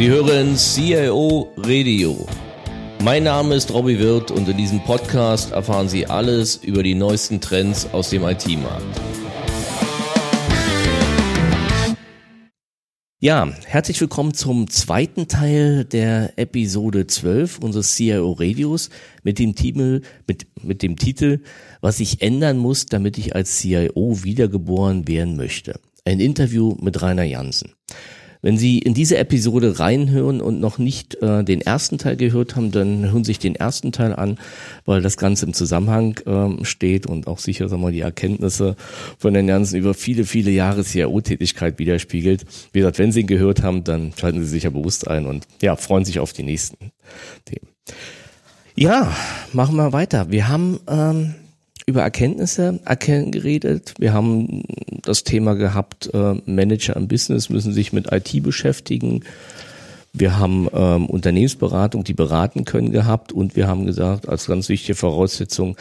Sie hören CIO Radio. Mein Name ist Robbie Wirth und in diesem Podcast erfahren Sie alles über die neuesten Trends aus dem IT-Markt. Ja, herzlich willkommen zum zweiten Teil der Episode 12 unseres CIO Radios mit dem Titel, mit, mit dem Titel, was ich ändern muss, damit ich als CIO wiedergeboren werden möchte. Ein Interview mit Rainer Jansen. Wenn Sie in diese Episode reinhören und noch nicht äh, den ersten Teil gehört haben, dann hören Sie sich den ersten Teil an, weil das Ganze im Zusammenhang ähm, steht und auch sicher sagen wir, die Erkenntnisse von den Jansen über viele, viele Jahre CIO-Tätigkeit widerspiegelt. Wie gesagt, wenn Sie ihn gehört haben, dann schalten Sie sich ja bewusst ein und ja, freuen sich auf die nächsten Themen. Ja, machen wir weiter. Wir haben ähm, über Erkenntnisse geredet. Wir haben das Thema gehabt, äh, Manager im Business müssen sich mit IT beschäftigen. Wir haben ähm, Unternehmensberatung, die beraten können, gehabt und wir haben gesagt, als ganz wichtige Voraussetzung,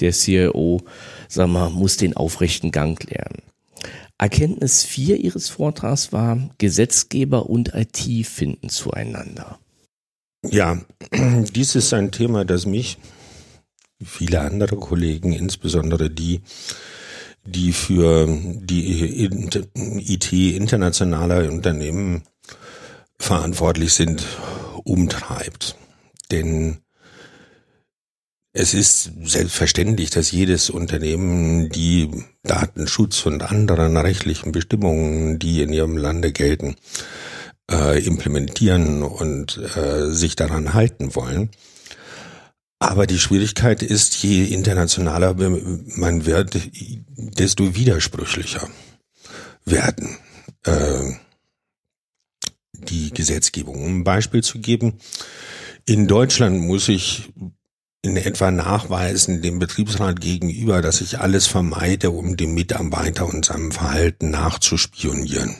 der CIO, sagen wir, muss den aufrechten Gang lernen. Erkenntnis 4 Ihres Vortrags war, Gesetzgeber und IT finden zueinander. Ja, dies ist ein Thema, das mich viele andere Kollegen, insbesondere die, die für die IT internationaler Unternehmen verantwortlich sind, umtreibt. Denn es ist selbstverständlich, dass jedes Unternehmen die Datenschutz und anderen rechtlichen Bestimmungen, die in ihrem Lande gelten, äh, implementieren und äh, sich daran halten wollen. Aber die Schwierigkeit ist, je internationaler man wird, desto widersprüchlicher werden äh, die Gesetzgebung. Um ein Beispiel zu geben, in Deutschland muss ich in etwa nachweisen dem Betriebsrat gegenüber, dass ich alles vermeide, um dem Mitarbeiter und seinem Verhalten nachzuspionieren.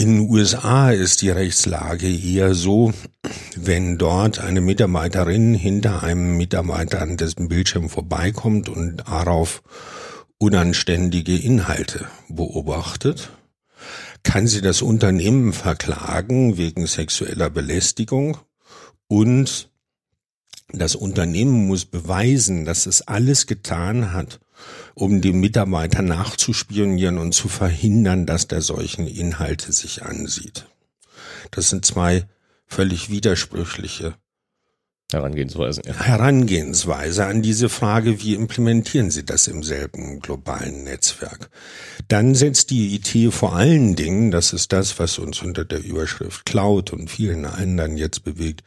In den USA ist die Rechtslage eher so, wenn dort eine Mitarbeiterin hinter einem Mitarbeiter an dessen Bildschirm vorbeikommt und darauf unanständige Inhalte beobachtet, kann sie das Unternehmen verklagen wegen sexueller Belästigung? Und das Unternehmen muss beweisen, dass es alles getan hat, um dem Mitarbeiter nachzuspionieren und zu verhindern, dass der solchen Inhalte sich ansieht. Das sind zwei völlig widersprüchliche Herangehensweise. Ja. Herangehensweise an diese Frage, wie implementieren Sie das im selben globalen Netzwerk? Dann setzt die IT vor allen Dingen, das ist das, was uns unter der Überschrift Cloud und vielen anderen jetzt bewegt,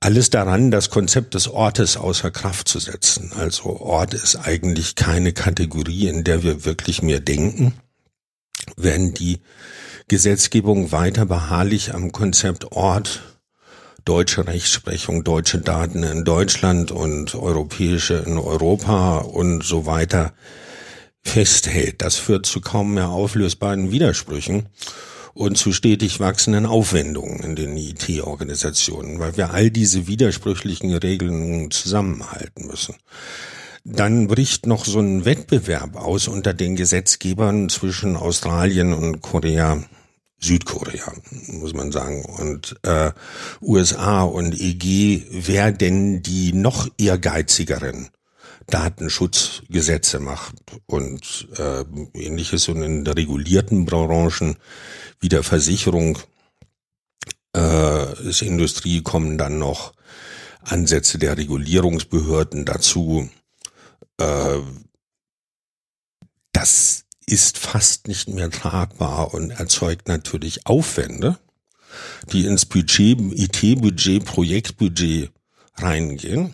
alles daran, das Konzept des Ortes außer Kraft zu setzen. Also Ort ist eigentlich keine Kategorie, in der wir wirklich mehr denken. Wenn die Gesetzgebung weiter beharrlich am Konzept Ort, deutsche Rechtsprechung, deutsche Daten in Deutschland und europäische in Europa und so weiter festhält. Das führt zu kaum mehr auflösbaren Widersprüchen und zu stetig wachsenden Aufwendungen in den IT-Organisationen, weil wir all diese widersprüchlichen Regeln zusammenhalten müssen. Dann bricht noch so ein Wettbewerb aus unter den Gesetzgebern zwischen Australien und Korea, Südkorea, muss man sagen, und äh, USA und EG, wer denn die noch ehrgeizigeren Datenschutzgesetze macht und äh, ähnliches und in regulierten Branchen wie der Versicherung, äh, ist Industrie kommen dann noch Ansätze der Regulierungsbehörden dazu. Äh, das ist fast nicht mehr tragbar und erzeugt natürlich Aufwände, die ins Budget, IT-Budget, Projektbudget reingehen,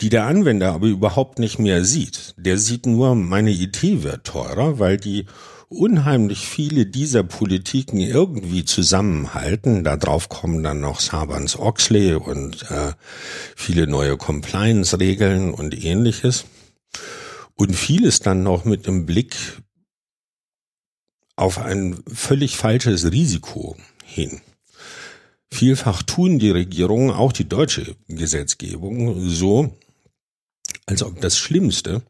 die der Anwender aber überhaupt nicht mehr sieht. Der sieht nur, meine IT wird teurer, weil die unheimlich viele dieser Politiken irgendwie zusammenhalten. Darauf kommen dann noch Sabans-Oxley und äh, viele neue Compliance-Regeln und ähnliches. Und vieles dann noch mit dem Blick auf ein völlig falsches Risiko hin. Vielfach tun die Regierungen, auch die deutsche Gesetzgebung, so, als ob das Schlimmste,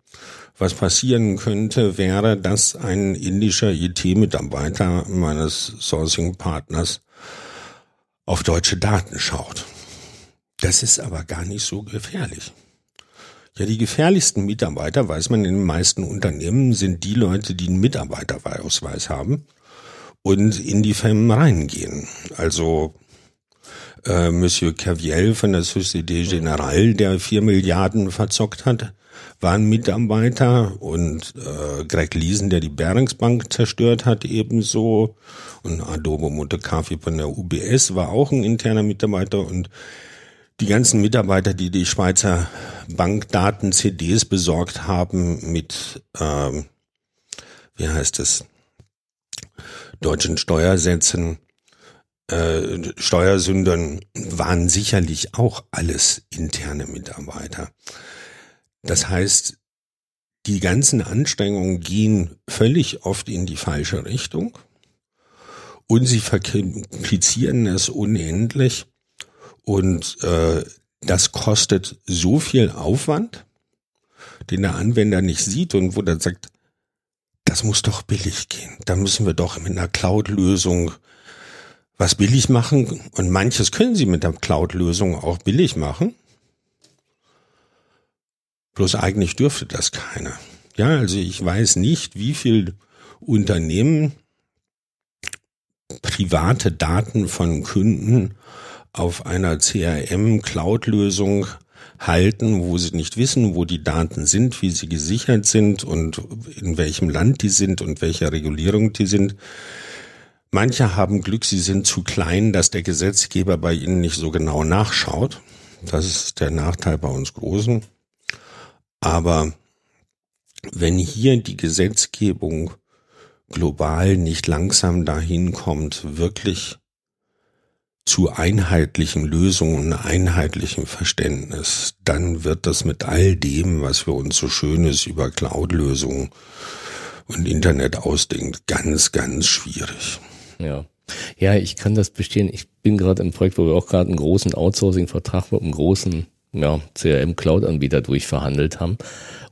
was passieren könnte, wäre, dass ein indischer IT-Mitarbeiter meines Sourcing-Partners auf deutsche Daten schaut. Das ist aber gar nicht so gefährlich. Ja, die gefährlichsten Mitarbeiter, weiß man in den meisten Unternehmen, sind die Leute, die einen Mitarbeiterausweis haben und in die Firmen reingehen. Also äh, Monsieur Caviel von der Société Générale, der vier Milliarden verzockt hat, war ein Mitarbeiter. Und äh, Greg Liesen, der die Beringsbank zerstört hat, ebenso. Und Adobo Montecafé von der UBS war auch ein interner Mitarbeiter. Und die ganzen Mitarbeiter, die die Schweizer Bankdaten CDs besorgt haben mit, ähm, wie heißt es, deutschen Steuersätzen, äh, Steuersündern, waren sicherlich auch alles interne Mitarbeiter. Das heißt, die ganzen Anstrengungen gehen völlig oft in die falsche Richtung und sie verkomplizieren es unendlich und äh, das kostet so viel Aufwand, den der Anwender nicht sieht und wo der sagt, das muss doch billig gehen. Da müssen wir doch mit einer Cloud-Lösung was billig machen. Und manches können sie mit der Cloud-Lösung auch billig machen. Bloß eigentlich dürfte das keiner. Ja, also ich weiß nicht, wie viel Unternehmen private Daten von Kunden auf einer CRM-Cloud-Lösung halten, wo sie nicht wissen, wo die Daten sind, wie sie gesichert sind und in welchem Land die sind und welcher Regulierung die sind. Manche haben Glück, sie sind zu klein, dass der Gesetzgeber bei ihnen nicht so genau nachschaut. Das ist der Nachteil bei uns Großen. Aber wenn hier die Gesetzgebung global nicht langsam dahin kommt, wirklich zu einheitlichen Lösungen, einheitlichem Verständnis, dann wird das mit all dem, was wir uns so Schönes über Cloud-Lösungen und Internet ausdenkt, ganz, ganz schwierig. Ja. Ja, ich kann das bestehen. Ich bin gerade im Projekt, wo wir auch gerade einen großen Outsourcing-Vertrag mit einem großen ja, CRM-Cloud-Anbieter durchverhandelt haben.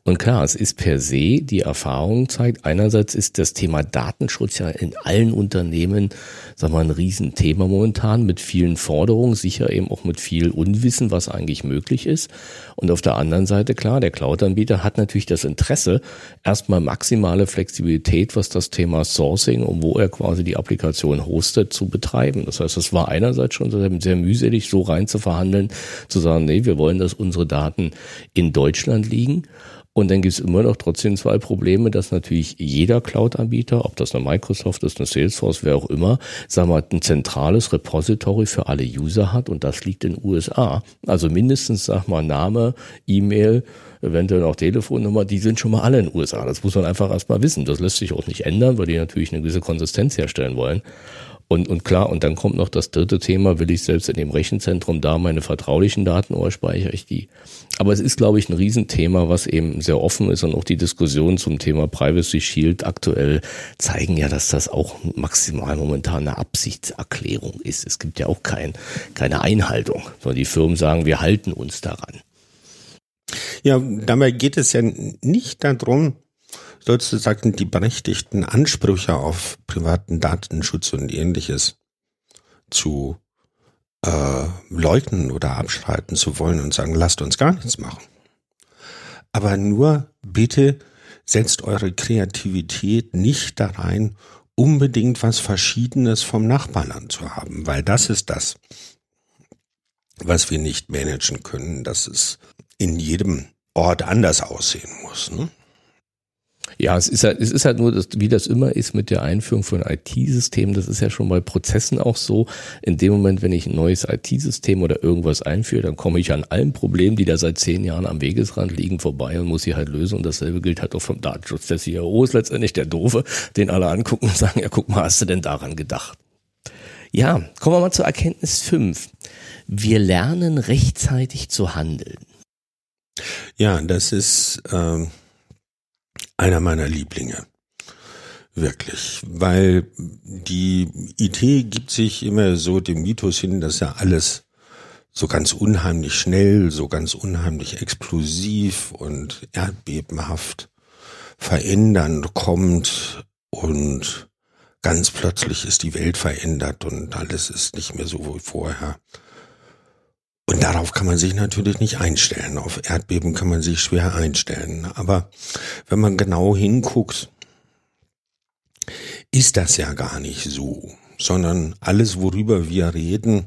Und klar, es ist per se, die Erfahrung zeigt, einerseits ist das Thema Datenschutz ja in allen Unternehmen, sagen wir mal, ein Riesenthema momentan mit vielen Forderungen, sicher eben auch mit viel Unwissen, was eigentlich möglich ist. Und auf der anderen Seite, klar, der Cloud-Anbieter hat natürlich das Interesse, erstmal maximale Flexibilität, was das Thema Sourcing und wo er quasi die Applikation hostet, zu betreiben. Das heißt, es war einerseits schon sehr, sehr mühselig, so rein zu verhandeln, zu sagen, nee, wir wollen, dass unsere Daten in Deutschland liegen. Und dann gibt es immer noch trotzdem zwei Probleme, dass natürlich jeder Cloud-Anbieter, ob das eine Microsoft ist, eine Salesforce, wer auch immer, sagen wir, ein zentrales Repository für alle User hat und das liegt in den USA. Also mindestens, sag mal, Name, E-Mail, eventuell auch Telefonnummer, die sind schon mal alle in den USA. Das muss man einfach erstmal wissen. Das lässt sich auch nicht ändern, weil die natürlich eine gewisse Konsistenz herstellen wollen. Und, und klar, und dann kommt noch das dritte Thema, will ich selbst in dem Rechenzentrum da meine vertraulichen Daten oder speichere ich die? Aber es ist, glaube ich, ein Riesenthema, was eben sehr offen ist und auch die Diskussion zum Thema Privacy Shield aktuell zeigen ja, dass das auch maximal momentan eine Absichtserklärung ist. Es gibt ja auch kein, keine Einhaltung, sondern die Firmen sagen, wir halten uns daran. Ja, dabei geht es ja nicht darum, sozusagen die berechtigten Ansprüche auf privaten Datenschutz und ähnliches zu äh, leugnen oder abschreiten zu wollen und sagen, lasst uns gar nichts machen. Aber nur bitte setzt eure Kreativität nicht da rein, unbedingt was Verschiedenes vom Nachbarland zu haben, weil das ist das, was wir nicht managen können, dass es in jedem Ort anders aussehen muss. Ne? Ja, es ist halt, es ist halt nur, das, wie das immer ist mit der Einführung von IT-Systemen, das ist ja schon bei Prozessen auch so. In dem Moment, wenn ich ein neues IT-System oder irgendwas einführe, dann komme ich an allen Problemen, die da seit zehn Jahren am Wegesrand liegen, vorbei und muss sie halt lösen. Und dasselbe gilt halt auch vom Datenschutz. Der CIO ist letztendlich der Doofe, den alle angucken und sagen, ja, guck mal, hast du denn daran gedacht? Ja, kommen wir mal zur Erkenntnis 5. Wir lernen rechtzeitig zu handeln. Ja, das ist, ähm einer meiner Lieblinge. Wirklich. Weil die IT gibt sich immer so dem Mythos hin, dass ja alles so ganz unheimlich schnell, so ganz unheimlich explosiv und erdbebenhaft verändern kommt und ganz plötzlich ist die Welt verändert und alles ist nicht mehr so wie vorher. Und darauf kann man sich natürlich nicht einstellen. Auf Erdbeben kann man sich schwer einstellen. Aber wenn man genau hinguckt, ist das ja gar nicht so, sondern alles, worüber wir reden,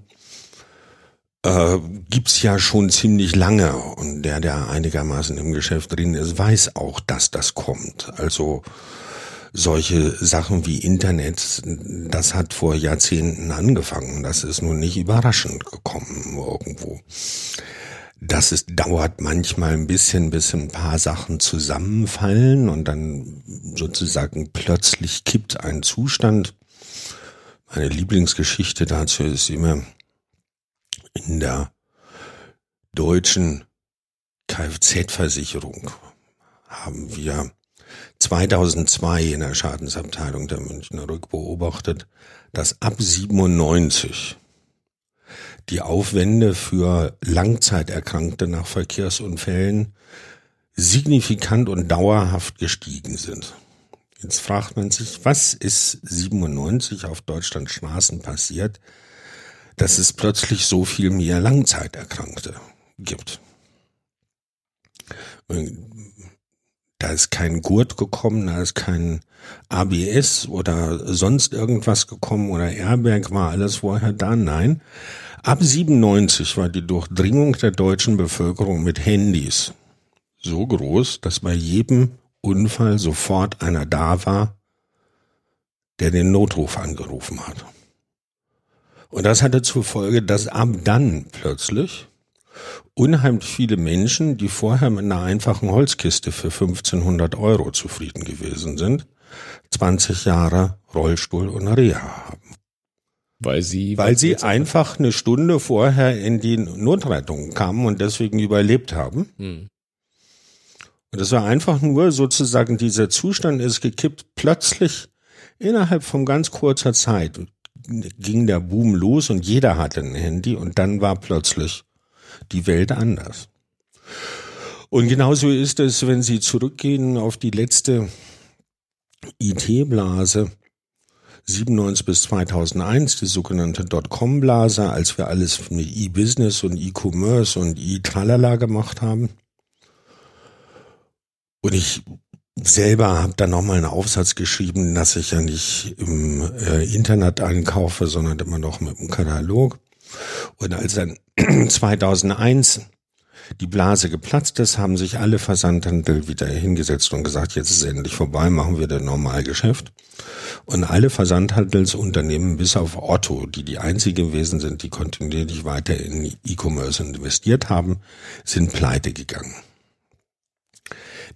äh, gibt's ja schon ziemlich lange. Und der, der einigermaßen im Geschäft drin ist, weiß auch, dass das kommt. Also solche Sachen wie Internet, das hat vor Jahrzehnten angefangen. Das ist nun nicht überraschend gekommen irgendwo. Das ist, dauert manchmal ein bisschen, bis ein paar Sachen zusammenfallen und dann sozusagen plötzlich kippt ein Zustand. Meine Lieblingsgeschichte dazu ist immer in der deutschen Kfz-Versicherung haben wir 2002 in der Schadensabteilung der Münchner Rück beobachtet, dass ab 97 die Aufwände für Langzeiterkrankte nach Verkehrsunfällen signifikant und dauerhaft gestiegen sind. Jetzt fragt man sich, was ist 97 auf Deutschland Straßen passiert, dass es plötzlich so viel mehr Langzeiterkrankte gibt. Da ist kein Gurt gekommen, da ist kein ABS oder sonst irgendwas gekommen oder Airbag war alles vorher da. Nein. Ab 97 war die Durchdringung der deutschen Bevölkerung mit Handys so groß, dass bei jedem Unfall sofort einer da war, der den Notruf angerufen hat. Und das hatte zur Folge, dass ab dann plötzlich unheimlich viele Menschen, die vorher mit einer einfachen Holzkiste für 1500 Euro zufrieden gewesen sind, 20 Jahre Rollstuhl und Reha haben. Weil sie, weil sie einfach eine Stunde vorher in die Notrettung kamen und deswegen überlebt haben. Hm. Und das war einfach nur sozusagen dieser Zustand ist gekippt. Plötzlich innerhalb von ganz kurzer Zeit ging der Boom los und jeder hatte ein Handy und dann war plötzlich die Welt anders. Und genauso ist es, wenn Sie zurückgehen auf die letzte IT-Blase, 97 bis 2001, die sogenannte Dotcom-Blase, als wir alles mit E-Business und E-Commerce und E-Tralala gemacht haben. Und ich selber habe dann nochmal einen Aufsatz geschrieben, dass ich ja nicht im äh, Internet einkaufe, sondern immer noch mit dem Katalog. Und als dann 2001 die Blase geplatzt ist, haben sich alle Versandhandel wieder hingesetzt und gesagt, jetzt ist endlich vorbei, machen wir das Normalgeschäft. Und alle Versandhandelsunternehmen, bis auf Otto, die die einzige gewesen sind, die kontinuierlich weiter in E-Commerce investiert haben, sind pleite gegangen.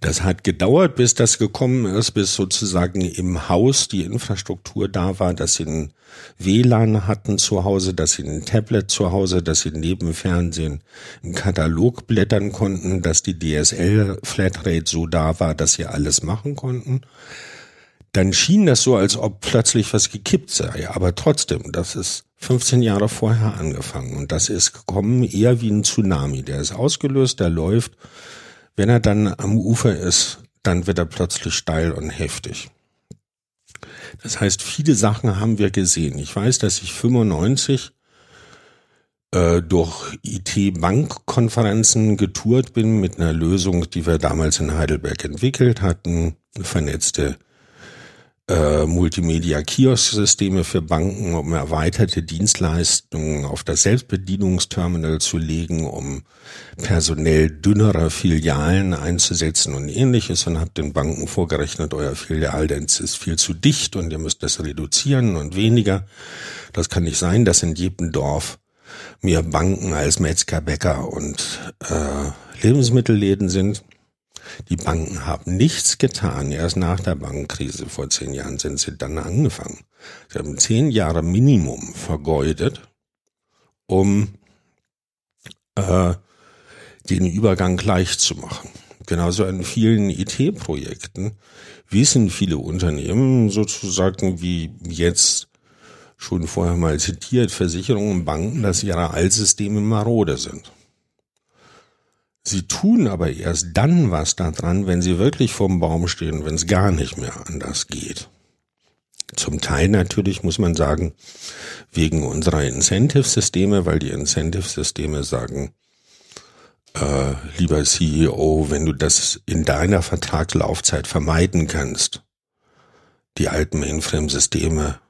Das hat gedauert, bis das gekommen ist, bis sozusagen im Haus die Infrastruktur da war, dass sie ein WLAN hatten zu Hause, dass sie ein Tablet zu Hause, dass sie neben Fernsehen einen Katalog blättern konnten, dass die DSL-Flatrate so da war, dass sie alles machen konnten. Dann schien das so, als ob plötzlich was gekippt sei. Aber trotzdem, das ist 15 Jahre vorher angefangen und das ist gekommen eher wie ein Tsunami. Der ist ausgelöst, der läuft wenn er dann am Ufer ist, dann wird er plötzlich steil und heftig. Das heißt, viele Sachen haben wir gesehen. Ich weiß, dass ich 95 äh, durch IT-Bank-Konferenzen getourt bin mit einer Lösung, die wir damals in Heidelberg entwickelt hatten, eine vernetzte äh, Multimedia-Kiosk-Systeme für Banken, um erweiterte Dienstleistungen auf das Selbstbedienungsterminal zu legen, um personell dünnere Filialen einzusetzen und ähnliches und habe den Banken vorgerechnet, euer Filial ist viel zu dicht und ihr müsst das reduzieren und weniger. Das kann nicht sein, dass in jedem Dorf mehr Banken als Metzger, Bäcker und äh, Lebensmittelläden sind. Die Banken haben nichts getan. Erst nach der Bankenkrise vor zehn Jahren sind sie dann angefangen. Sie haben zehn Jahre Minimum vergeudet, um äh, den Übergang leicht zu machen. Genauso an vielen IT-Projekten wissen viele Unternehmen sozusagen wie jetzt schon vorher mal zitiert, Versicherungen und Banken, dass ihre Altsysteme marode sind. Sie tun aber erst dann was daran, wenn sie wirklich vorm Baum stehen, wenn es gar nicht mehr anders geht. Zum Teil natürlich muss man sagen, wegen unserer Incentive-Systeme, weil die Incentive-Systeme sagen, äh, lieber CEO, wenn du das in deiner Vertragslaufzeit vermeiden kannst, die alten Mainframe-Systeme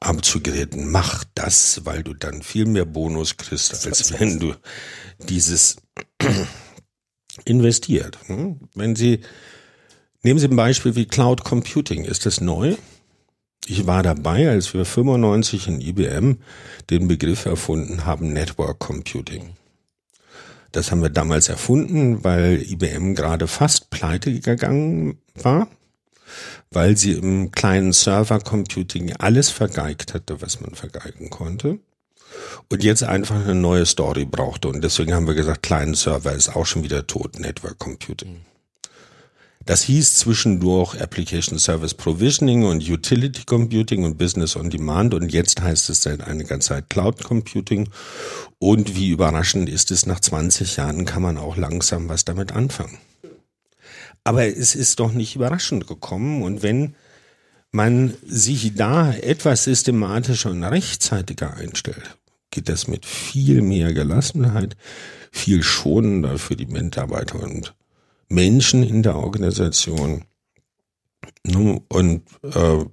abzugraden, mach das, weil du dann viel mehr Bonus kriegst, als wenn du dieses investiert. Hm? Wenn Sie, nehmen Sie ein Beispiel wie Cloud Computing. Ist das neu? Ich war dabei, als wir 95 in IBM den Begriff erfunden haben, Network Computing. Das haben wir damals erfunden, weil IBM gerade fast pleite gegangen war, weil sie im kleinen Server Computing alles vergeigt hatte, was man vergeigen konnte und jetzt einfach eine neue Story brauchte. Und deswegen haben wir gesagt, kleinen Server ist auch schon wieder tot, Network Computing. Das hieß zwischendurch Application Service Provisioning und Utility Computing und Business on Demand und jetzt heißt es seit einiger Zeit Cloud Computing. Und wie überraschend ist es, nach 20 Jahren kann man auch langsam was damit anfangen. Aber es ist doch nicht überraschend gekommen und wenn man sich da etwas systematischer und rechtzeitiger einstellt, geht das mit viel mehr Gelassenheit, viel schonender für die Mitarbeiter und Menschen in der Organisation. Und äh,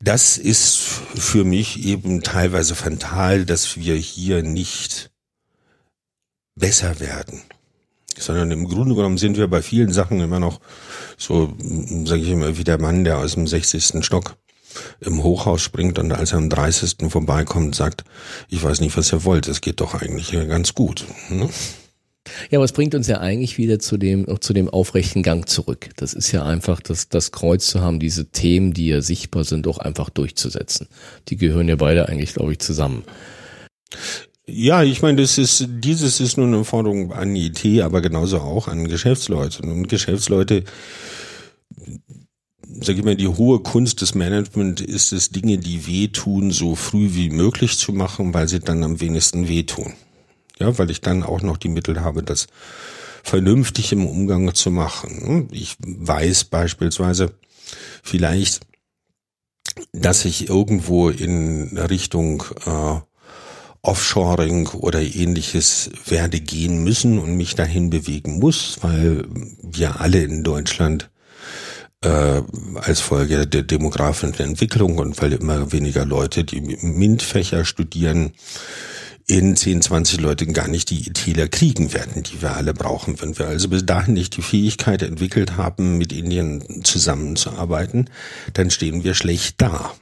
das ist für mich eben teilweise fatal, dass wir hier nicht besser werden, sondern im Grunde genommen sind wir bei vielen Sachen immer noch so, sage ich immer, wie der Mann, der aus dem 60. Stock im Hochhaus springt und als er am 30. vorbeikommt, sagt, ich weiß nicht, was ihr wollt, es geht doch eigentlich ganz gut. Ne? Ja, aber es bringt uns ja eigentlich wieder zu dem, zu dem aufrechten Gang zurück. Das ist ja einfach das, das Kreuz zu haben, diese Themen, die ja sichtbar sind, auch einfach durchzusetzen. Die gehören ja beide eigentlich, glaube ich, zusammen. Ja, ich meine, das ist, dieses ist nur eine Forderung an IT, aber genauso auch an Geschäftsleute. Und Geschäftsleute, sag ich mal, die hohe Kunst des Management ist es, Dinge, die wehtun, so früh wie möglich zu machen, weil sie dann am wenigsten wehtun. Ja, weil ich dann auch noch die Mittel habe, das vernünftig im Umgang zu machen. Ich weiß beispielsweise vielleicht, dass ich irgendwo in Richtung äh, Offshoring oder ähnliches werde gehen müssen und mich dahin bewegen muss, weil wir alle in Deutschland äh, als Folge der demografischen Entwicklung und weil immer weniger Leute, die MINT-Fächer studieren, in 10, 20 Leuten gar nicht die ITler kriegen werden, die wir alle brauchen. Wenn wir also bis dahin nicht die Fähigkeit entwickelt haben, mit Indien zusammenzuarbeiten, dann stehen wir schlecht da.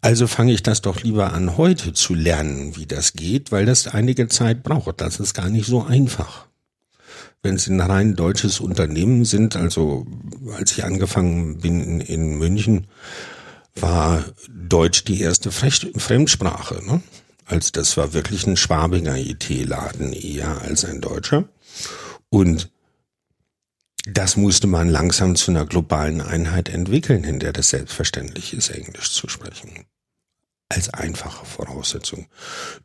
Also fange ich das doch lieber an, heute zu lernen, wie das geht, weil das einige Zeit braucht. Das ist gar nicht so einfach. Wenn Sie ein rein deutsches Unternehmen sind, also als ich angefangen bin in, München, war Deutsch die erste Fremdsprache. Ne? als das war wirklich ein Schwabinger IT-Laden eher als ein deutscher. Und das musste man langsam zu einer globalen Einheit entwickeln, in der das selbstverständlich ist, Englisch zu sprechen. Als einfache Voraussetzung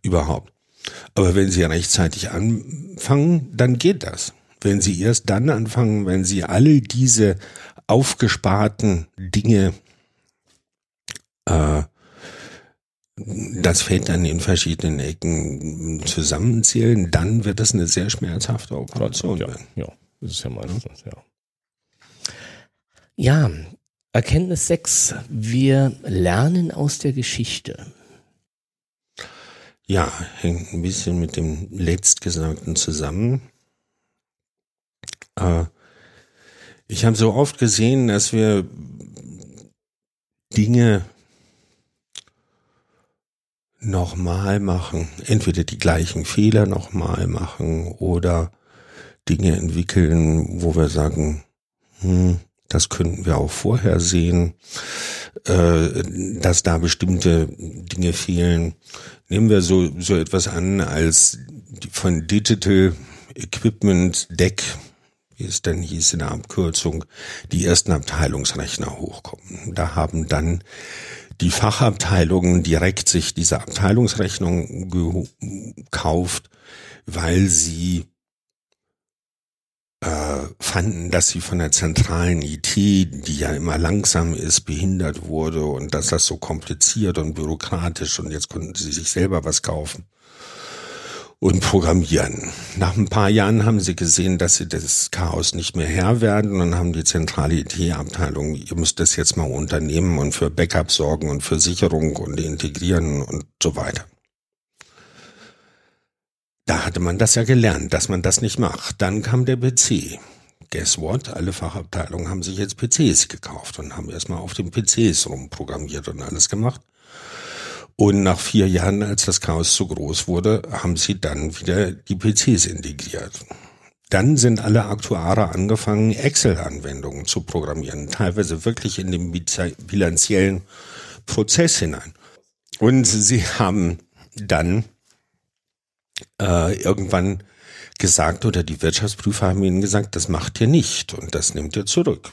überhaupt. Aber wenn Sie rechtzeitig anfangen, dann geht das. Wenn Sie erst dann anfangen, wenn Sie alle diese aufgesparten Dinge äh, das fällt dann in verschiedenen Ecken zusammenzählen, dann wird das eine sehr schmerzhafte Operation ja. Ja, das ist ja meistens, ja. Ja, Erkenntnis 6. Wir lernen aus der Geschichte. Ja, hängt ein bisschen mit dem letztgesagten zusammen. Äh, ich habe so oft gesehen, dass wir Dinge nochmal machen, entweder die gleichen Fehler nochmal machen oder Dinge entwickeln, wo wir sagen, hm, das könnten wir auch vorher sehen, äh, dass da bestimmte Dinge fehlen. Nehmen wir so, so etwas an als von Digital Equipment Deck, wie es dann hieß in der Abkürzung, die ersten Abteilungsrechner hochkommen. Da haben dann die Fachabteilung direkt sich diese Abteilungsrechnung gekauft, weil sie äh, fanden, dass sie von der zentralen IT, die ja immer langsam ist, behindert wurde und dass das so kompliziert und bürokratisch und jetzt konnten sie sich selber was kaufen und programmieren. Nach ein paar Jahren haben sie gesehen, dass sie das Chaos nicht mehr Herr werden und haben die zentrale IT-Abteilung, ihr müsst das jetzt mal unternehmen und für Backup sorgen und für Sicherung und integrieren und so weiter. Da hatte man das ja gelernt, dass man das nicht macht. Dann kam der PC. Guess what? Alle Fachabteilungen haben sich jetzt PCs gekauft und haben erstmal auf den PCs rumprogrammiert und alles gemacht. Und nach vier Jahren, als das Chaos zu groß wurde, haben sie dann wieder die PCs integriert. Dann sind alle Aktuare angefangen, Excel-Anwendungen zu programmieren, teilweise wirklich in den bilanziellen Prozess hinein. Und sie haben dann äh, irgendwann gesagt oder die Wirtschaftsprüfer haben ihnen gesagt, das macht ihr nicht und das nimmt ihr zurück.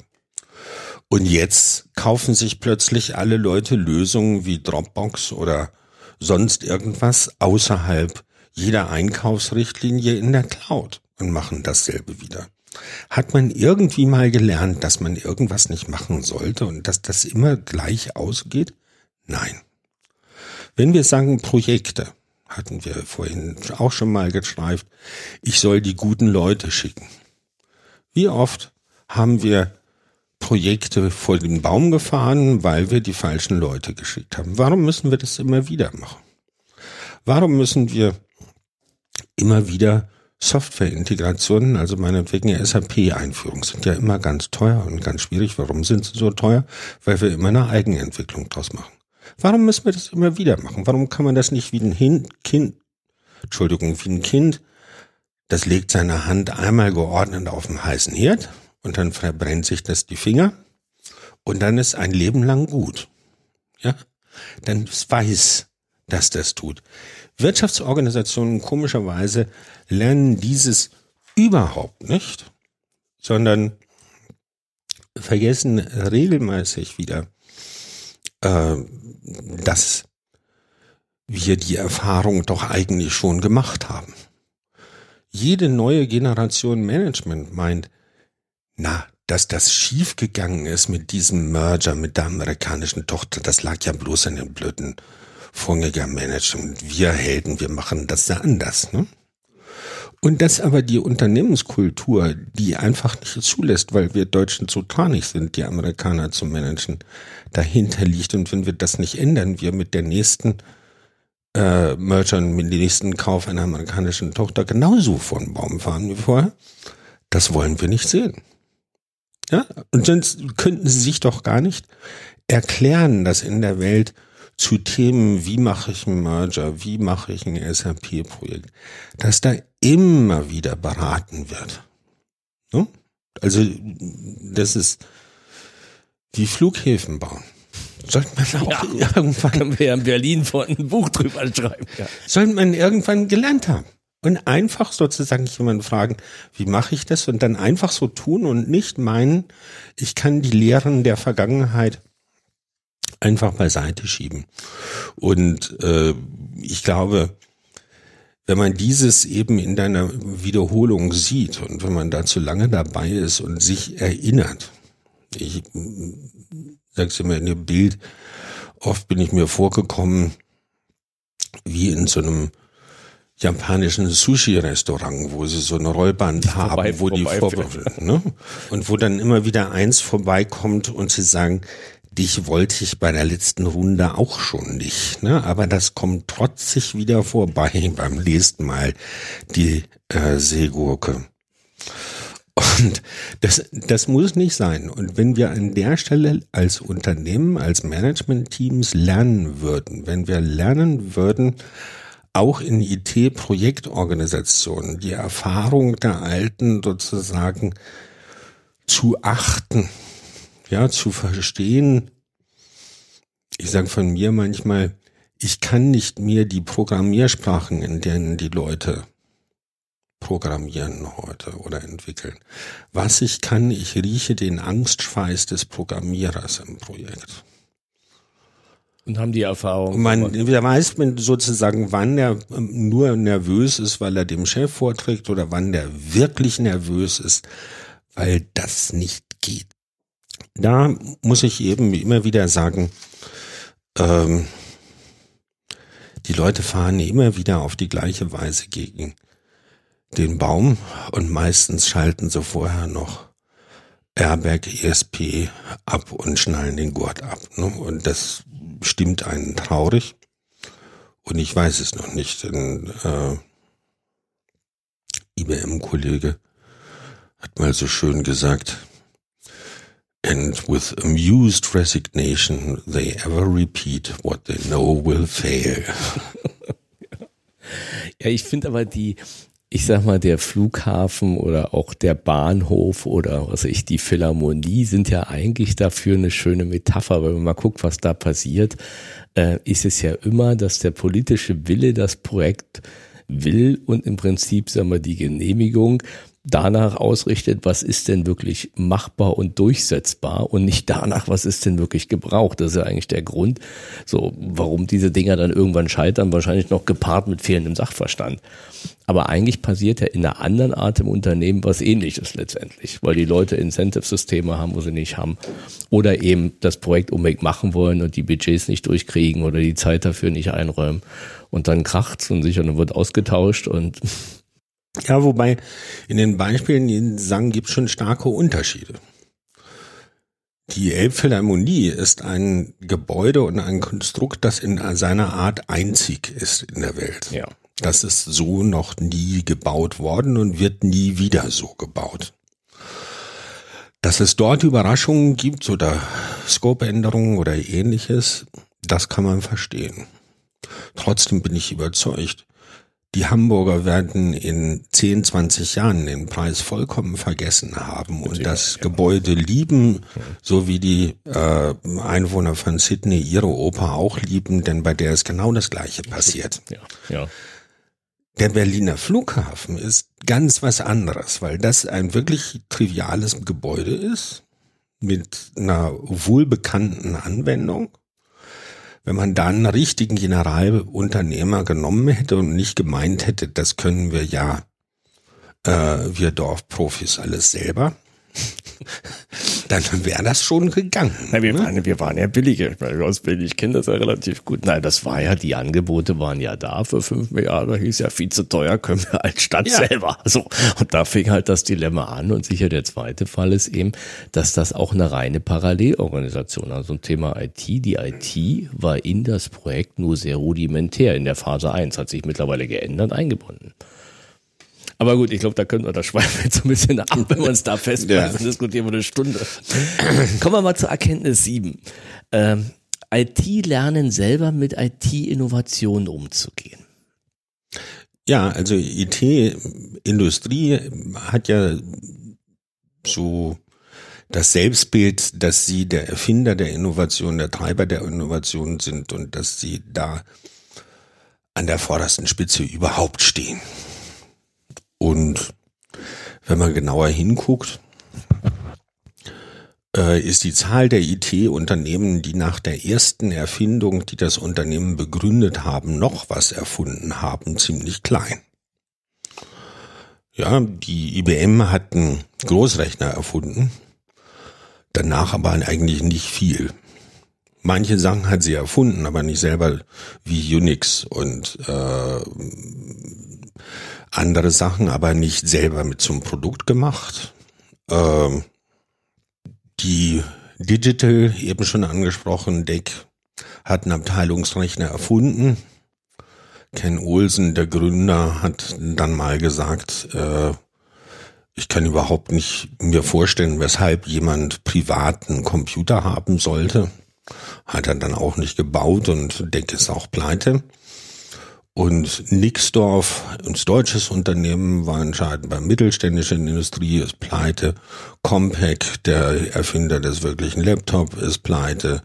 Und jetzt kaufen sich plötzlich alle Leute Lösungen wie Dropbox oder sonst irgendwas außerhalb jeder Einkaufsrichtlinie in der Cloud und machen dasselbe wieder. Hat man irgendwie mal gelernt, dass man irgendwas nicht machen sollte und dass das immer gleich ausgeht? Nein. Wenn wir sagen Projekte, hatten wir vorhin auch schon mal geschreift, ich soll die guten Leute schicken. Wie oft haben wir Projekte vor den Baum gefahren, weil wir die falschen Leute geschickt haben? Warum müssen wir das immer wieder machen? Warum müssen wir immer wieder Softwareintegrationen, also meinetwegen SAP-Einführung, sind ja immer ganz teuer und ganz schwierig. Warum sind sie so teuer? Weil wir immer eine Eigenentwicklung draus machen. Warum müssen wir das immer wieder machen? Warum kann man das nicht wie ein Kind, Entschuldigung, wie ein Kind, das legt seine Hand einmal geordnet auf dem heißen Herd und dann verbrennt sich das die Finger und dann ist ein Leben lang gut. Ja? Dann weiß, dass das tut. Wirtschaftsorganisationen komischerweise lernen dieses überhaupt nicht, sondern vergessen regelmäßig wieder, äh, dass wir die Erfahrung doch eigentlich schon gemacht haben. Jede neue Generation Management meint, na, dass das schiefgegangen ist mit diesem Merger mit der amerikanischen Tochter, das lag ja bloß an den blöden Vorgängermanagement. Wir Helden, wir machen das ja anders. Ne? Und dass aber die Unternehmenskultur, die einfach nicht zulässt, weil wir Deutschen zu tranig sind, die Amerikaner zu managen, dahinter liegt. Und wenn wir das nicht ändern, wir mit der nächsten äh, Merger, mit dem nächsten Kauf einer amerikanischen Tochter genauso von Baum fahren wie vorher, das wollen wir nicht sehen. Ja, und sonst könnten sie sich doch gar nicht erklären, dass in der Welt zu Themen, wie mache ich einen Merger, wie mache ich ein SAP-Projekt, dass da immer wieder beraten wird. Ne? Also das ist die Flughäfen bauen. Sollte man auch ja, irgendwann. Können wir ja in Berlin vor ein Buch drüber schreiben. Ja. Sollte man irgendwann gelernt haben. Und einfach sozusagen jemanden fragen, wie mache ich das? Und dann einfach so tun und nicht meinen, ich kann die Lehren der Vergangenheit einfach beiseite schieben. Und äh, ich glaube, wenn man dieses eben in deiner Wiederholung sieht und wenn man da zu lange dabei ist und sich erinnert, ich sag's immer in dem Bild, oft bin ich mir vorgekommen, wie in so einem japanischen Sushi-Restaurant, wo sie so eine Rollband vorbei, haben, wo die vor, ne? und wo dann immer wieder eins vorbeikommt und sie sagen, dich wollte ich bei der letzten Runde auch schon nicht, ne? aber das kommt trotzig wieder vorbei beim nächsten Mal, die äh, Seegurke. Und das, das muss nicht sein. Und wenn wir an der Stelle als Unternehmen, als Management-Teams lernen würden, wenn wir lernen würden, auch in IT-Projektorganisationen die Erfahrung der Alten sozusagen zu achten, ja, zu verstehen. Ich sage von mir manchmal, ich kann nicht mehr die Programmiersprachen, in denen die Leute programmieren heute oder entwickeln. Was ich kann, ich rieche den Angstschweiß des Programmierers im Projekt. Und haben die Erfahrung. Man der weiß sozusagen, wann er ähm, nur nervös ist, weil er dem Chef vorträgt oder wann der wirklich nervös ist, weil das nicht geht. Da muss ich eben immer wieder sagen, ähm, die Leute fahren immer wieder auf die gleiche Weise gegen den Baum und meistens schalten sie vorher noch Airbag, ESP ab und schnallen den Gurt ab. Ne? Und das stimmt einen traurig. Und ich weiß es noch nicht. Ein äh, IBM-Kollege hat mal so schön gesagt, and with amused resignation they ever repeat what they know will fail. ja, ich finde aber die, ich sag mal, der Flughafen oder auch der Bahnhof oder was ich, die Philharmonie sind ja eigentlich dafür eine schöne Metapher. Wenn man mal guckt, was da passiert, äh, ist es ja immer, dass der politische Wille das Projekt will und im Prinzip, sagen wir, die Genehmigung danach ausrichtet, was ist denn wirklich machbar und durchsetzbar und nicht danach, was ist denn wirklich gebraucht. Das ist ja eigentlich der Grund, so, warum diese Dinger dann irgendwann scheitern, wahrscheinlich noch gepaart mit fehlendem Sachverstand. Aber eigentlich passiert ja in einer anderen Art im Unternehmen was ähnliches letztendlich, weil die Leute Incentive-Systeme haben, wo sie nicht haben. Oder eben das Projekt unbedingt machen wollen und die Budgets nicht durchkriegen oder die Zeit dafür nicht einräumen. Und dann kracht's und sicher, dann wird ausgetauscht und ja, wobei in den Beispielen, die sagen, gibt es schon starke Unterschiede. Die Elbphilharmonie ist ein Gebäude und ein Konstrukt, das in seiner Art einzig ist in der Welt. Ja. Das ist so noch nie gebaut worden und wird nie wieder so gebaut. Dass es dort Überraschungen gibt oder Scope-Änderungen oder ähnliches, das kann man verstehen. Trotzdem bin ich überzeugt, die Hamburger werden in 10, 20 Jahren den Preis vollkommen vergessen haben und das ja. Gebäude lieben, so wie die äh, Einwohner von Sydney ihre Oper auch lieben, denn bei der ist genau das Gleiche passiert. Ja, ja. Der Berliner Flughafen ist ganz was anderes, weil das ein wirklich triviales Gebäude ist mit einer wohlbekannten Anwendung. Wenn man da einen richtigen Generalunternehmer genommen hätte und nicht gemeint hätte, das können wir ja, äh, wir Dorfprofis alles selber, dann wäre das schon gegangen. Nein, wir, ne? waren, wir waren ja billiger. Ich meine, aus kenne das ja relativ gut. Nein, das war ja, die Angebote waren ja da für fünf Milliarden. Da hieß ja viel zu teuer, können wir als Stadt ja. selber. So. Und da fing halt das Dilemma an. Und sicher der zweite Fall ist eben, dass das auch eine reine Parallelorganisation, also ein Thema IT. Die IT war in das Projekt nur sehr rudimentär. In der Phase 1 hat sich mittlerweile geändert, eingebunden. Aber gut, ich glaube, da können wir, da schweifen wir jetzt ein bisschen ab, wenn wir uns da festbeißen, ja. diskutieren wir eine Stunde. Kommen wir mal zur Erkenntnis 7. Ähm, IT lernen selber mit IT-Innovationen umzugehen. Ja, also IT-Industrie hat ja so das Selbstbild, dass sie der Erfinder der Innovation, der Treiber der Innovation sind und dass sie da an der vordersten Spitze überhaupt stehen. Und wenn man genauer hinguckt, äh, ist die Zahl der IT-Unternehmen, die nach der ersten Erfindung, die das Unternehmen begründet haben, noch was erfunden haben, ziemlich klein. Ja, die IBM hat einen Großrechner erfunden, danach aber eigentlich nicht viel. Manche Sachen hat sie erfunden, aber nicht selber wie Unix und äh, andere Sachen, aber nicht selber mit zum Produkt gemacht. Ähm, die Digital, eben schon angesprochen, Deck hat einen Abteilungsrechner erfunden. Ken Olsen, der Gründer, hat dann mal gesagt, äh, ich kann überhaupt nicht mir vorstellen, weshalb jemand privaten Computer haben sollte. Hat er dann auch nicht gebaut und Deck ist auch pleite. Und Nixdorf, ein deutsches Unternehmen, war entscheidend bei mittelständischer Industrie, ist pleite. Compaq, der Erfinder des wirklichen Laptop, ist pleite.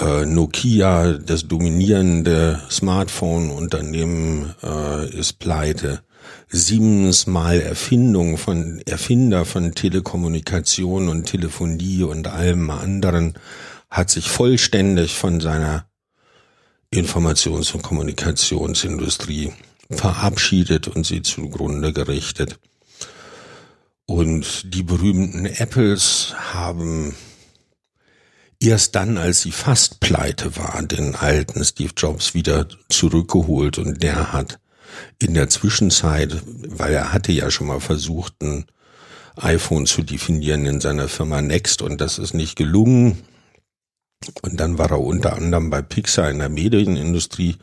Äh, Nokia, das dominierende Smartphone-Unternehmen, äh, ist pleite. Siemens mal Erfindung von Erfinder von Telekommunikation und Telefonie und allem anderen hat sich vollständig von seiner Informations- und Kommunikationsindustrie verabschiedet und sie zugrunde gerichtet. Und die berühmten Apples haben erst dann, als sie fast pleite war, den alten Steve Jobs wieder zurückgeholt und der hat in der Zwischenzeit, weil er hatte ja schon mal versucht, ein iPhone zu definieren in seiner Firma Next und das ist nicht gelungen. Und dann war er unter anderem bei Pixar in der Medienindustrie.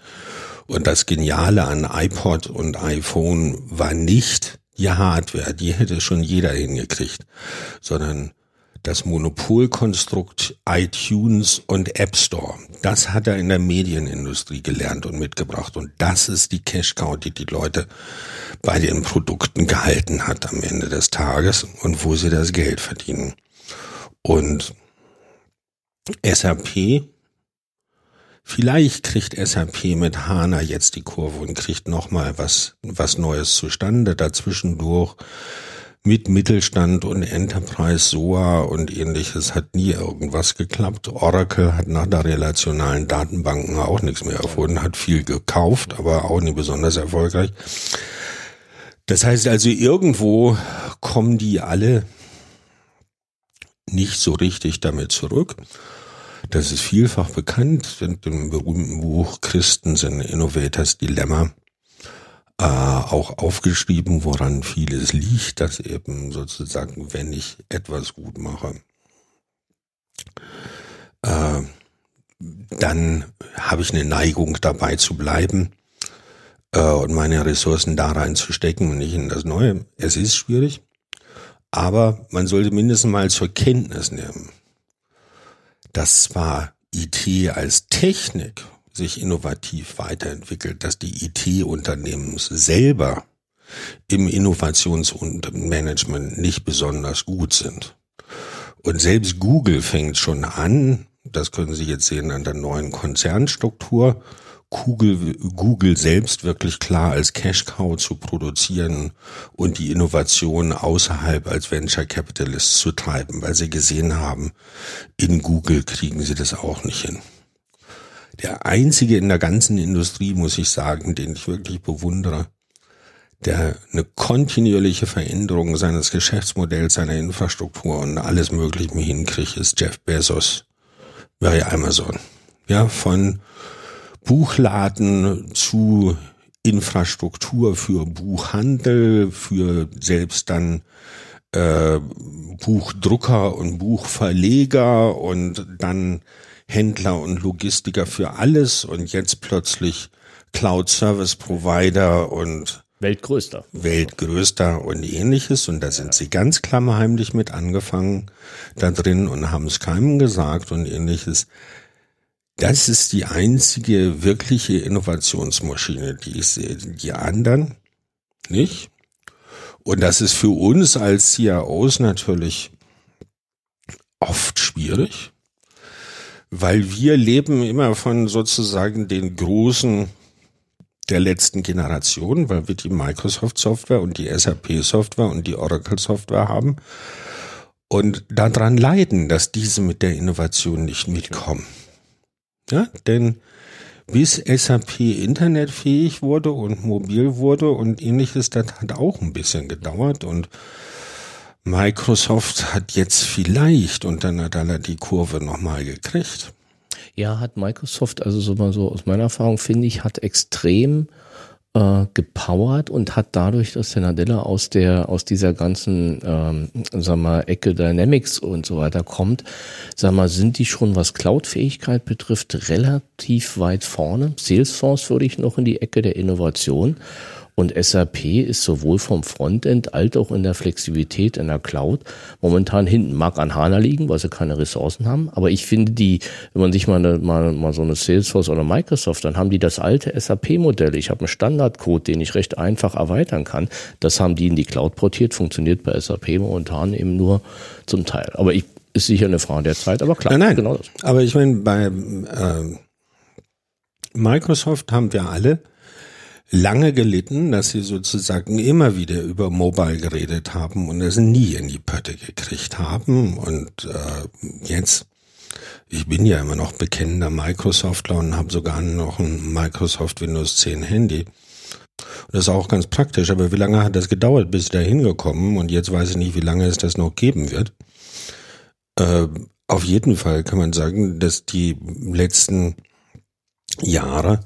Und das Geniale an iPod und iPhone war nicht die Hardware, die hätte schon jeder hingekriegt, sondern das Monopolkonstrukt iTunes und App Store. Das hat er in der Medienindustrie gelernt und mitgebracht. Und das ist die Cash Cow, die die Leute bei den Produkten gehalten hat am Ende des Tages und wo sie das Geld verdienen. Und SAP, vielleicht kriegt SAP mit HANA jetzt die Kurve und kriegt nochmal was, was Neues zustande dazwischendurch mit Mittelstand und Enterprise, SOA und ähnliches hat nie irgendwas geklappt. Oracle hat nach der relationalen Datenbanken auch nichts mehr erfunden, hat viel gekauft, aber auch nie besonders erfolgreich. Das heißt also, irgendwo kommen die alle nicht so richtig damit zurück. Das ist vielfach bekannt in dem berühmten Buch Christen sind Innovators Dilemma äh, auch aufgeschrieben, woran vieles liegt, dass eben sozusagen, wenn ich etwas gut mache, äh, dann habe ich eine Neigung dabei zu bleiben äh, und meine Ressourcen da reinzustecken und nicht in das Neue. Es ist schwierig, aber man sollte mindestens mal zur Kenntnis nehmen, dass zwar IT als Technik sich innovativ weiterentwickelt, dass die IT-Unternehmen selber im Innovations- und Management nicht besonders gut sind. Und selbst Google fängt schon an, das können Sie jetzt sehen an der neuen Konzernstruktur, Google, Google selbst wirklich klar als Cash Cow zu produzieren und die Innovation außerhalb als Venture Capitalist zu treiben, weil sie gesehen haben, in Google kriegen sie das auch nicht hin. Der einzige in der ganzen Industrie, muss ich sagen, den ich wirklich bewundere, der eine kontinuierliche Veränderung seines Geschäftsmodells, seiner Infrastruktur und alles Mögliche hinkriegt, ist Jeff Bezos bei Amazon. Ja, von Buchladen zu Infrastruktur für Buchhandel, für selbst dann äh, Buchdrucker und Buchverleger und dann Händler und Logistiker für alles und jetzt plötzlich Cloud Service Provider und Weltgrößter. Weltgrößter und ähnliches. Und da sind sie ganz klammerheimlich mit angefangen da drin und haben es keinem gesagt und ähnliches. Das ist die einzige wirkliche Innovationsmaschine, die ich sehe. Die anderen nicht. Und das ist für uns als CIOs natürlich oft schwierig, weil wir leben immer von sozusagen den großen der letzten Generation, weil wir die Microsoft Software und die SAP Software und die Oracle Software haben und daran leiden, dass diese mit der Innovation nicht mitkommen. Ja, denn bis SAP internetfähig wurde und mobil wurde und ähnliches, das hat auch ein bisschen gedauert und Microsoft hat jetzt vielleicht unter Nadala die Kurve nochmal gekriegt. Ja, hat Microsoft, also so mal so aus meiner Erfahrung finde ich, hat extrem äh, gepowert und hat dadurch, dass der Nadella aus der aus dieser ganzen ähm, sag mal Ecke Dynamics und so weiter kommt, sag mal, sind die schon was Cloud-Fähigkeit betrifft relativ weit vorne. Salesforce würde ich noch in die Ecke der Innovation und SAP ist sowohl vom Frontend als auch in der Flexibilität in der Cloud momentan hinten. Mag an HANA liegen, weil sie keine Ressourcen haben. Aber ich finde die, wenn man sich mal, eine, mal, mal so eine Salesforce oder Microsoft, dann haben die das alte SAP-Modell. Ich habe einen Standardcode, den ich recht einfach erweitern kann. Das haben die in die Cloud portiert, funktioniert bei SAP momentan eben nur zum Teil. Aber ich, ist sicher eine Frage der Zeit, aber klar. Nein, nein. Genau das. Aber ich meine, bei äh, Microsoft haben wir alle lange gelitten, dass sie sozusagen immer wieder über Mobile geredet haben und es nie in die Pötte gekriegt haben. Und äh, jetzt ich bin ja immer noch bekennender Microsoftler und habe sogar noch ein Microsoft Windows 10 Handy. Und das ist auch ganz praktisch, aber wie lange hat das gedauert, bis da hingekommen? Und jetzt weiß ich nicht, wie lange es das noch geben wird. Äh, auf jeden Fall kann man sagen, dass die letzten Jahre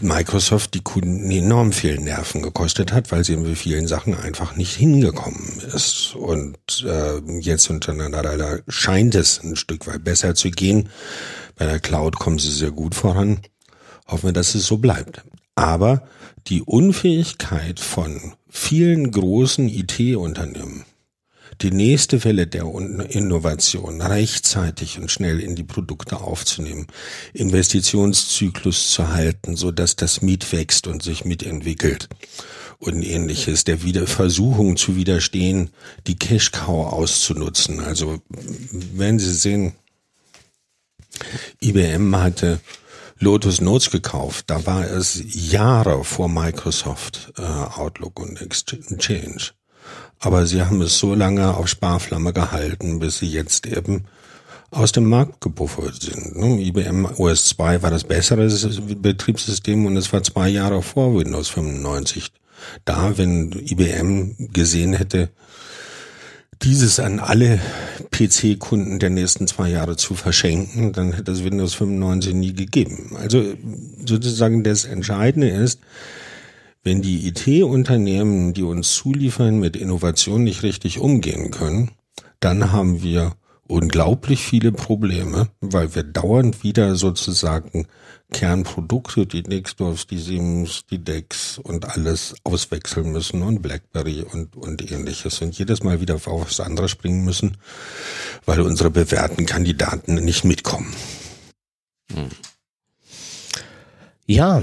Microsoft die Kunden enorm viel Nerven gekostet hat, weil sie in vielen Sachen einfach nicht hingekommen ist. Und äh, jetzt untereinander scheint es ein Stück weit besser zu gehen. Bei der Cloud kommen sie sehr gut voran. Hoffen wir, dass es so bleibt. Aber die Unfähigkeit von vielen großen IT-Unternehmen, die nächste Welle der Innovation rechtzeitig und schnell in die Produkte aufzunehmen, Investitionszyklus zu halten, so dass das Miet wächst und sich mitentwickelt und ähnliches, der wieder Versuchung zu widerstehen, die Cash Cow auszunutzen. Also, wenn Sie sehen, IBM hatte Lotus Notes gekauft. Da war es Jahre vor Microsoft äh, Outlook und Exchange. Aber sie haben es so lange auf Sparflamme gehalten, bis sie jetzt eben aus dem Markt gebuffert sind. IBM OS 2 war das bessere Betriebssystem und es war zwei Jahre vor Windows 95. Da, wenn IBM gesehen hätte, dieses an alle PC-Kunden der nächsten zwei Jahre zu verschenken, dann hätte es Windows 95 nie gegeben. Also sozusagen das Entscheidende ist, wenn die IT-Unternehmen, die uns zuliefern, mit Innovation nicht richtig umgehen können, dann haben wir unglaublich viele Probleme, weil wir dauernd wieder sozusagen Kernprodukte, die Nextdoors, die Siemens, die Dex und alles auswechseln müssen und BlackBerry und, und ähnliches und jedes Mal wieder auf was anderes springen müssen, weil unsere bewährten Kandidaten nicht mitkommen. Ja,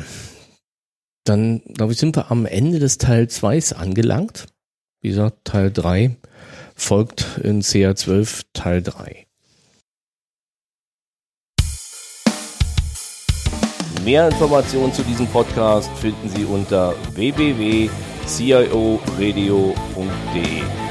dann, glaube ich, sind wir am Ende des Teil 2 angelangt. Wie gesagt, Teil 3 folgt in CA12 Teil 3. Mehr Informationen zu diesem Podcast finden Sie unter www.cioradio.de.